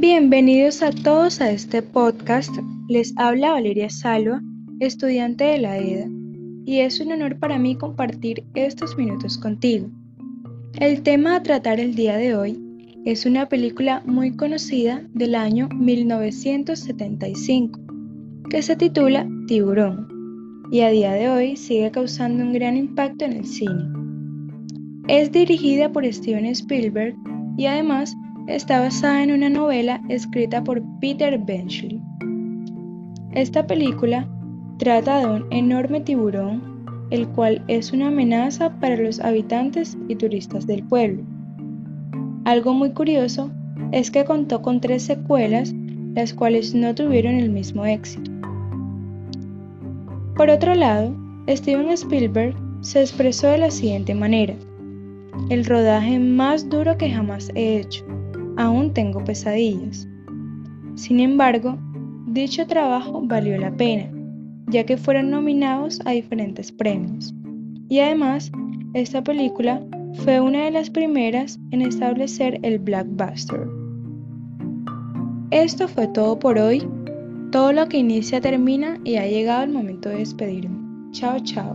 Bienvenidos a todos a este podcast. Les habla Valeria Salva, estudiante de la EDA, y es un honor para mí compartir estos minutos contigo. El tema a tratar el día de hoy es una película muy conocida del año 1975 que se titula Tiburón y a día de hoy sigue causando un gran impacto en el cine. Es dirigida por Steven Spielberg y además está basada en una novela escrita por Peter Benchley. Esta película trata de un enorme tiburón, el cual es una amenaza para los habitantes y turistas del pueblo. Algo muy curioso es que contó con tres secuelas, las cuales no tuvieron el mismo éxito. Por otro lado, Steven Spielberg se expresó de la siguiente manera, el rodaje más duro que jamás he hecho aún tengo pesadillas. Sin embargo, dicho trabajo valió la pena, ya que fueron nominados a diferentes premios. Y además, esta película fue una de las primeras en establecer el blockbuster. Esto fue todo por hoy. Todo lo que inicia termina y ha llegado el momento de despedirme. Chao, chao.